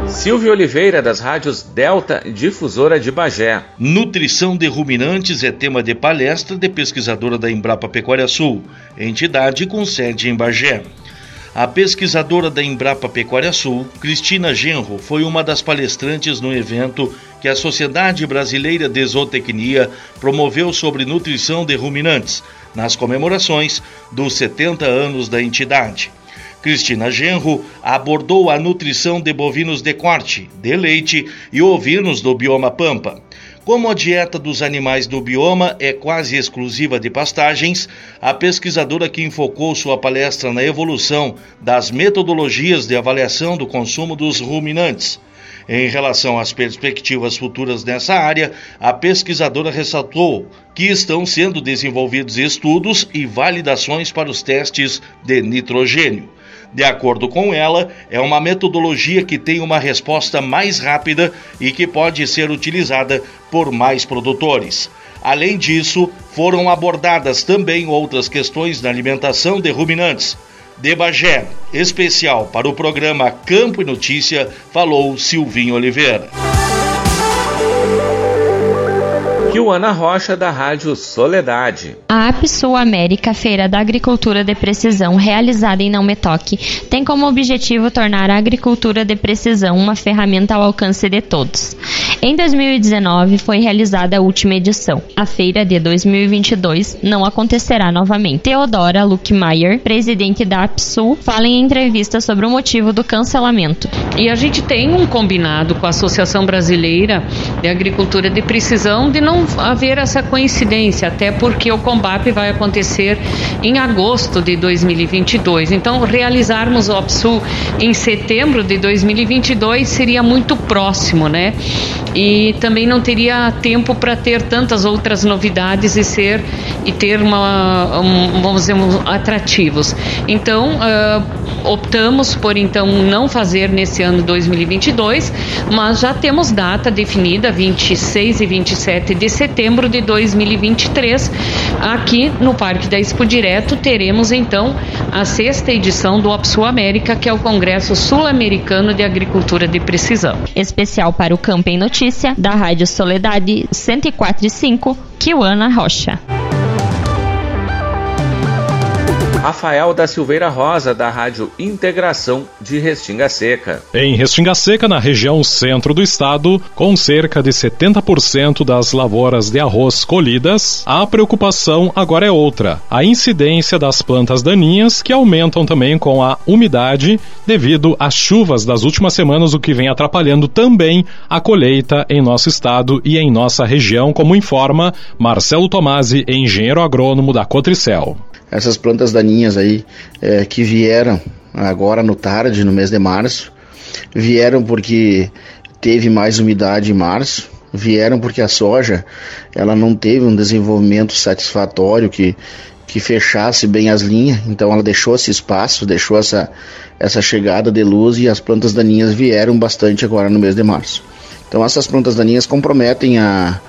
Silvio Oliveira, das rádios Delta Difusora de Bagé. Nutrição de ruminantes é tema de palestra de pesquisadora da Embrapa Pecuária Sul, entidade com sede em Bagé. A pesquisadora da Embrapa Pecuária Sul, Cristina Genro, foi uma das palestrantes no evento que a Sociedade Brasileira de Zootecnia promoveu sobre nutrição de ruminantes, nas comemorações dos 70 anos da entidade. Cristina Genro abordou a nutrição de bovinos de corte, de leite e ovinos do bioma Pampa. Como a dieta dos animais do bioma é quase exclusiva de pastagens, a pesquisadora que enfocou sua palestra na evolução das metodologias de avaliação do consumo dos ruminantes. Em relação às perspectivas futuras nessa área, a pesquisadora ressaltou que estão sendo desenvolvidos estudos e validações para os testes de nitrogênio. De acordo com ela, é uma metodologia que tem uma resposta mais rápida e que pode ser utilizada por mais produtores. Além disso, foram abordadas também outras questões na alimentação de ruminantes. De Bagé, especial para o programa Campo e Notícia, falou Silvinho Oliveira. Ana Rocha, da Rádio Soledade. A APSU América, Feira da Agricultura de Precisão, realizada em Não Me Toque, tem como objetivo tornar a agricultura de precisão uma ferramenta ao alcance de todos. Em 2019 foi realizada a última edição. A feira de 2022 não acontecerá novamente. Teodora Luckmeyer, presidente da APSU, fala em entrevista sobre o motivo do cancelamento. E a gente tem um combinado com a Associação Brasileira de Agricultura de Precisão de não haver essa coincidência, até porque o Combap vai acontecer em agosto de 2022. Então, realizarmos o OPSU em setembro de 2022 seria muito próximo, né? E também não teria tempo para ter tantas outras novidades e ser e ter uma, um, vamos dizer, atrativos. Então, uh, optamos por então não fazer nesse ano 2022, mas já temos data definida, 26 e 27 de setembro de 2023. Aqui no Parque da Expo Direto teremos então a sexta edição do OPSU América, que é o Congresso Sul-Americano de Agricultura de Precisão. Especial para o Campo em Notícia, da Rádio Soledade 104.5, Kiwana Rocha. Rafael da Silveira Rosa, da Rádio Integração de Restinga Seca. Em Restinga Seca, na região centro do estado, com cerca de 70% das lavouras de arroz colhidas, a preocupação agora é outra: a incidência das plantas daninhas que aumentam também com a umidade devido às chuvas das últimas semanas, o que vem atrapalhando também a colheita em nosso estado e em nossa região, como informa Marcelo Tomasi, engenheiro agrônomo da Cotricel essas plantas daninhas aí é, que vieram agora no tarde, no mês de março, vieram porque teve mais umidade em março, vieram porque a soja ela não teve um desenvolvimento satisfatório que, que fechasse bem as linhas, então ela deixou esse espaço, deixou essa, essa chegada de luz e as plantas daninhas vieram bastante agora no mês de março. Então essas plantas daninhas comprometem a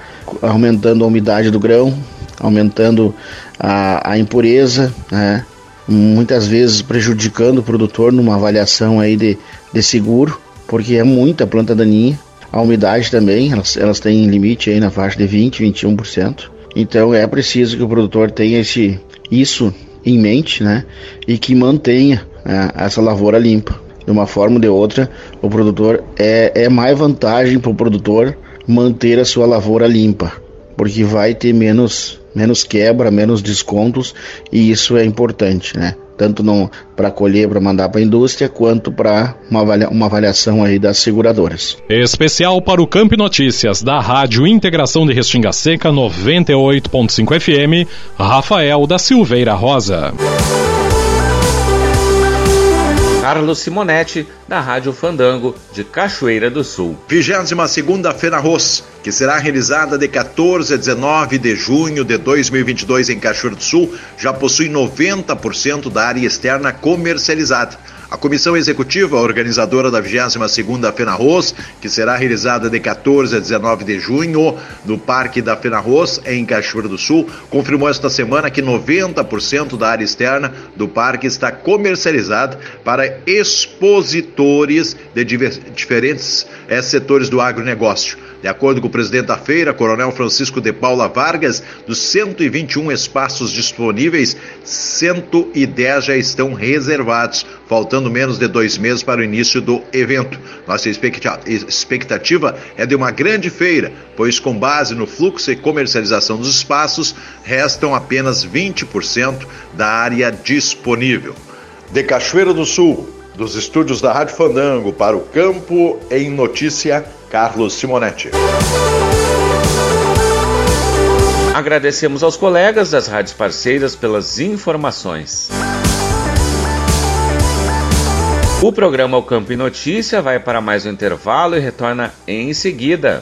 aumentando a umidade do grão, aumentando a, a impureza, né? muitas vezes prejudicando o produtor numa avaliação aí de, de seguro, porque é muita planta daninha. A umidade também, elas, elas têm limite aí na faixa de 20, 21%. Então é preciso que o produtor tenha esse, isso em mente, né? E que mantenha né, essa lavoura limpa. De uma forma ou de outra, o produtor é, é mais vantagem para o produtor manter a sua lavoura limpa, porque vai ter menos menos quebra, menos descontos e isso é importante, né? Tanto para colher, para mandar para a indústria, quanto para uma, avalia, uma avaliação aí das seguradoras. Especial para o Camp Notícias da Rádio Integração de Restinga Seca 98.5 FM, Rafael da Silveira Rosa. Carlos Simonetti, da Rádio Fandango, de Cachoeira do Sul. 22 segunda Feira Arroz, que será realizada de 14 a 19 de junho de 2022 em Cachoeira do Sul, já possui 90% da área externa comercializada. A comissão executiva organizadora da 22ª FENARROS, que será realizada de 14 a 19 de junho no Parque da FENARROS, em Cachoeira do Sul, confirmou esta semana que 90% da área externa do parque está comercializada para expositores de diferentes é, setores do agronegócio. De acordo com o presidente da feira, Coronel Francisco de Paula Vargas, dos 121 espaços disponíveis, 110 já estão reservados, faltando menos de dois meses para o início do evento. Nossa expectativa é de uma grande feira, pois, com base no fluxo e comercialização dos espaços, restam apenas 20% da área disponível. De Cachoeira do Sul, dos estúdios da Rádio Fandango para o campo em notícia Carlos Simonetti. Agradecemos aos colegas das rádios parceiras pelas informações. O programa O Campo e Notícia vai para mais um intervalo e retorna em seguida.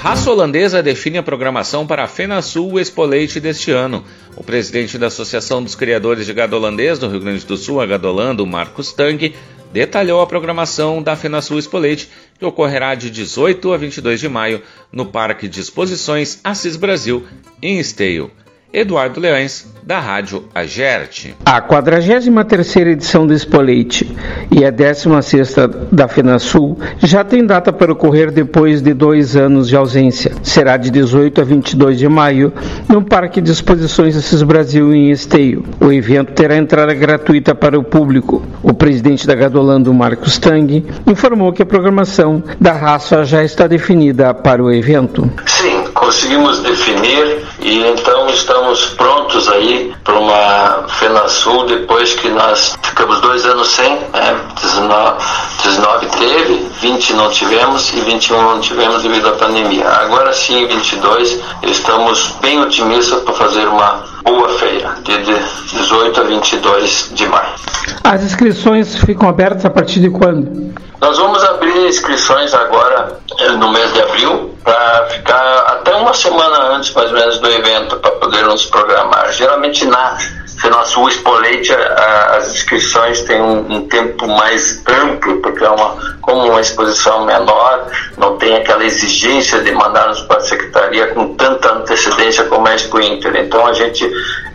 Raça holandesa define a programação para a FenaSul Expo Leite deste ano. O presidente da Associação dos Criadores de Gado Holandês do Rio Grande do Sul, a Gadolando, Marcos Tang, detalhou a programação da FenaSul Expo Leite, que ocorrerá de 18 a 22 de maio no Parque de Exposições Assis Brasil, em Esteio. Eduardo Leões, da Rádio Agerte. A 43ª edição do Expoleite e a 16ª da FenaSul já tem data para ocorrer depois de dois anos de ausência. Será de 18 a 22 de maio no Parque de Exposições Assis Brasil em Esteio. O evento terá entrada gratuita para o público. O presidente da Gadolando, Marcos Tang, informou que a programação da raça já está definida para o evento. Sim, conseguimos definir e então estamos prontos aí para uma FenaSul depois que nós ficamos dois anos sem, né? 19, 19 teve, 20 não tivemos e 21 não tivemos devido à pandemia. Agora sim, 22, estamos bem otimistas para fazer uma boa feira, de 18 a 22 de maio. As inscrições ficam abertas a partir de quando? Nós vamos abrir inscrições agora no mês de abril para ficar até uma semana antes mais ou menos do evento para poder nos programar. Geralmente na FenaSul Expoleite as inscrições têm um, um, tempo mais amplo porque é uma como uma exposição menor não tem aquela exigência de mandar-nos para a secretaria com tanta antecedência como é a Expo Inter. Então a gente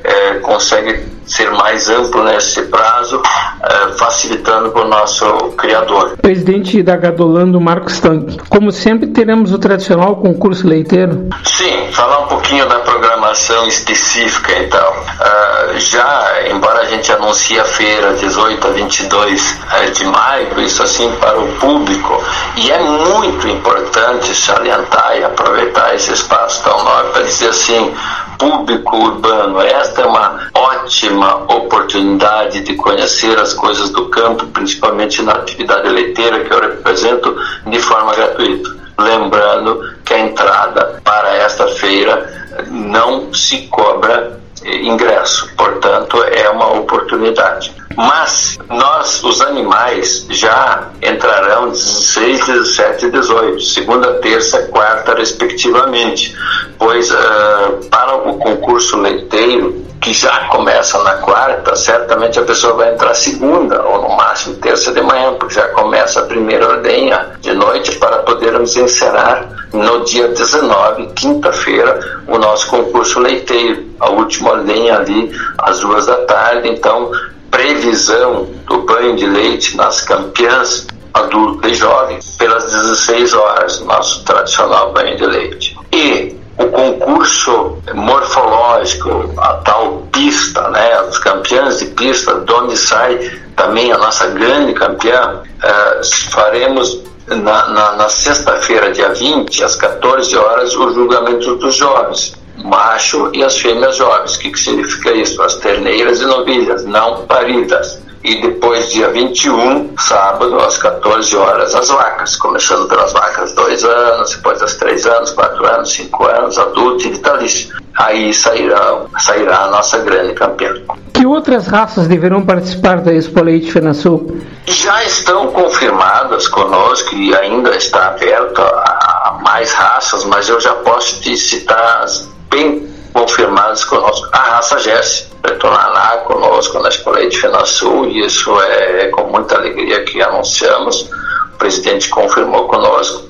é, consegue ser mais amplo nesse prazo, eh, facilitando para o nosso criador. Presidente da Gadolando, Marcos Tanque, como sempre teremos o tradicional concurso leiteiro? Sim, falar um pouquinho da programação específica então. Uh, já, embora a gente anuncie a feira 18 a 22 eh, de maio, isso assim para o público, e é muito importante salientar e aproveitar esse espaço tão nobre para dizer assim, público urbano. Esta é uma ótima oportunidade de conhecer as coisas do campo, principalmente na atividade leiteira que eu represento, de forma gratuita. Lembrando que a entrada para esta feira não se cobra ingresso, portanto, é uma oportunidade. Mas nós, os animais, já entrarão 16, 17 e 18, segunda, terça, quarta, respectivamente, pois uh, para o concurso leiteiro, que já começa na quarta, certamente a pessoa vai entrar segunda ou no máximo terça de manhã, porque já começa a primeira ordenha de noite para podermos encerrar no dia 19, quinta-feira, o nosso concurso leiteiro. A última ordenha ali às duas da tarde, então previsão do banho de leite nas campeãs adulto e jovem pelas 16 horas, nosso tradicional banho de leite. E o concurso morfológico, a tal pista, né, os campeões de pista, de onde sai também a nossa grande campeã, uh, faremos na, na, na sexta-feira, dia 20, às 14 horas, o julgamento dos jovens, macho e as fêmeas jovens. O que, que significa isso? As terneiras e novilhas, não paridas e depois, dia 21, sábado, às 14 horas, as vacas, começando pelas vacas 2 anos, depois das 3 anos, 4 anos, 5 anos, adulto e vitalício. Aí sairá, sairá a nossa grande campeã. Que outras raças deverão participar da Expo Leite FenaSul? Já estão confirmadas conosco e ainda está aberto a, a mais raças, mas eu já posso te citar bem confirmadas conosco. A raça Jesse retornar lá conosco na Escola de FenaSul e isso é com muita alegria que anunciamos. O presidente confirmou conosco.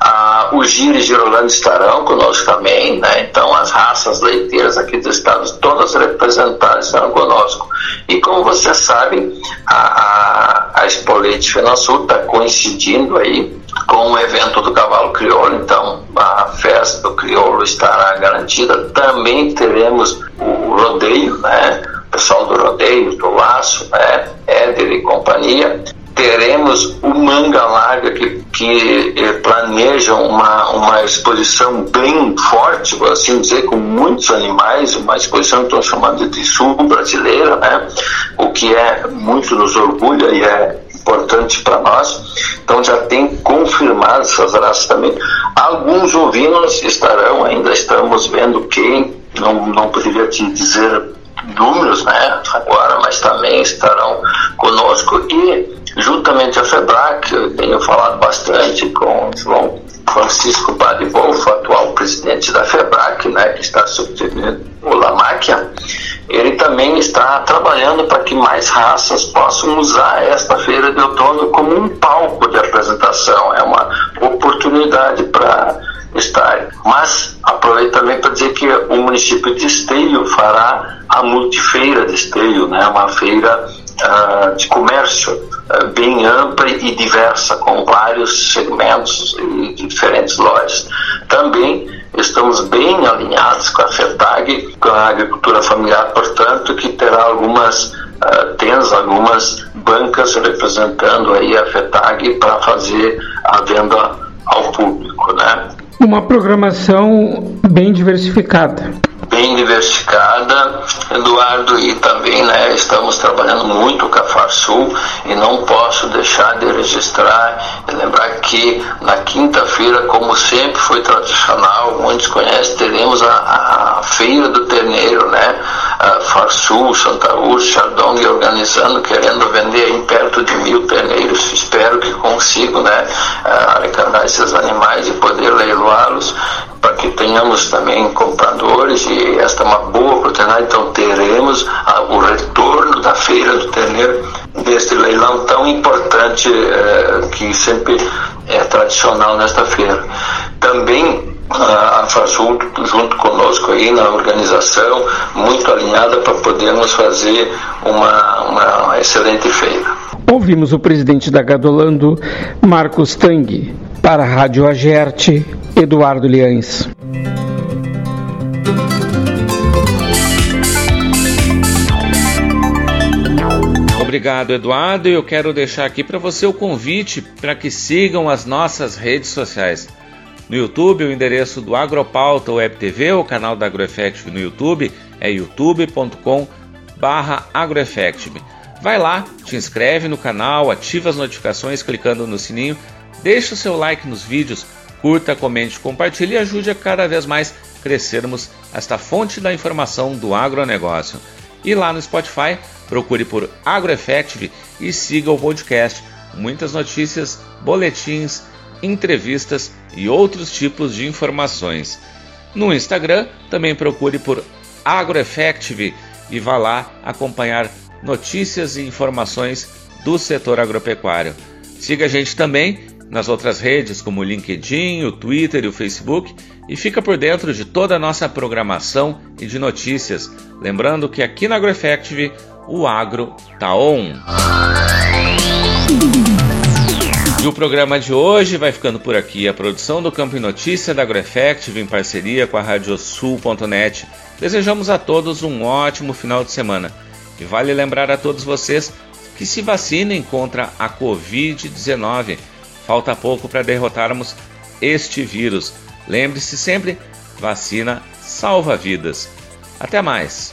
Ah, os gires de Orlando estarão conosco também, né? então as raças leiteiras aqui do estado, todas representadas estarão conosco. E como você sabe, a, a, a Expo Leite FenaSul está coincidindo aí com o evento do Cavalo Crioulo, então a festa do Crioulo estará garantida. Também teremos o rodeio, né? o pessoal do rodeio, do laço, né? Éder e companhia. Teremos o Manga Larga, que, que eh, planeja uma, uma exposição bem forte, por assim dizer, com muitos animais, uma exposição que estão chamando de sul brasileira, né? o que é muito nos orgulha e é importante para nós. Então já tem confirmado essas raças também. Alguns ovinos estarão, ainda estamos vendo quem, não, não poderia te dizer números né, agora, mas também estarão conosco. E juntamente a FEBRAC, eu tenho falado bastante com o João Francisco Padre atual presidente da FEBRAC, né, que está substituindo o Lamáquia, ele também está trabalhando para que mais raças possam usar esta feira de outono como um palco de apresentação, é uma oportunidade para estar. Mas aproveito também para dizer que o município de Esteio fará a multifeira de Esteio, né, uma feira uh, de comércio uh, bem ampla e diversa, com vários segmentos e diferentes lojas. Também estamos bem alinhados com a FETAG, com a agricultura familiar, portanto, que terá algumas uh, tens algumas bancas representando aí a FETAG para fazer a venda ao público, né? Uma programação bem diversificada bem diversificada, Eduardo, e também né, estamos trabalhando muito com a Farsul e não posso deixar de registrar e lembrar que na quinta-feira, como sempre foi tradicional, muitos conhecem, teremos a, a Feira do Terneiro, né? A Farsul, Santa Úrsula, Chardong organizando, querendo vender aí perto de mil terneiros. Espero que consigo né, arrecadar esses animais e poder leiloá-los para que tenhamos também compradores e esta é uma boa oportunidade, então teremos a, o retorno da feira do terneiro deste leilão tão importante eh, que sempre é tradicional nesta feira. Também a FASUL junto conosco aí na organização, muito alinhada para podermos fazer uma, uma excelente feira. Ouvimos o presidente da Gadolando, Marcos Tang, para a Rádio Agerte, Eduardo Liães. Obrigado, Eduardo. Eu quero deixar aqui para você o convite para que sigam as nossas redes sociais. No YouTube, o endereço do Agropauta Web TV, o canal da AgroEffective no YouTube, é youtube.com/agroeffective. Vai lá, te inscreve no canal, ativa as notificações clicando no sininho, deixa o seu like nos vídeos Curta, comente, compartilhe e ajude a cada vez mais crescermos esta fonte da informação do agronegócio. E lá no Spotify, procure por AgroEffective e siga o podcast. Muitas notícias, boletins, entrevistas e outros tipos de informações. No Instagram, também procure por AgroEffective e vá lá acompanhar notícias e informações do setor agropecuário. Siga a gente também nas outras redes como o LinkedIn, o Twitter e o Facebook e fica por dentro de toda a nossa programação e de notícias. Lembrando que aqui na AgroEffective o agro tá on. E o programa de hoje vai ficando por aqui. A produção do Campo e Notícia da AgroEffective em parceria com a Radiosul.net. Desejamos a todos um ótimo final de semana. E vale lembrar a todos vocês que se vacinem contra a Covid-19 Falta pouco para derrotarmos este vírus. Lembre-se sempre: vacina salva vidas. Até mais.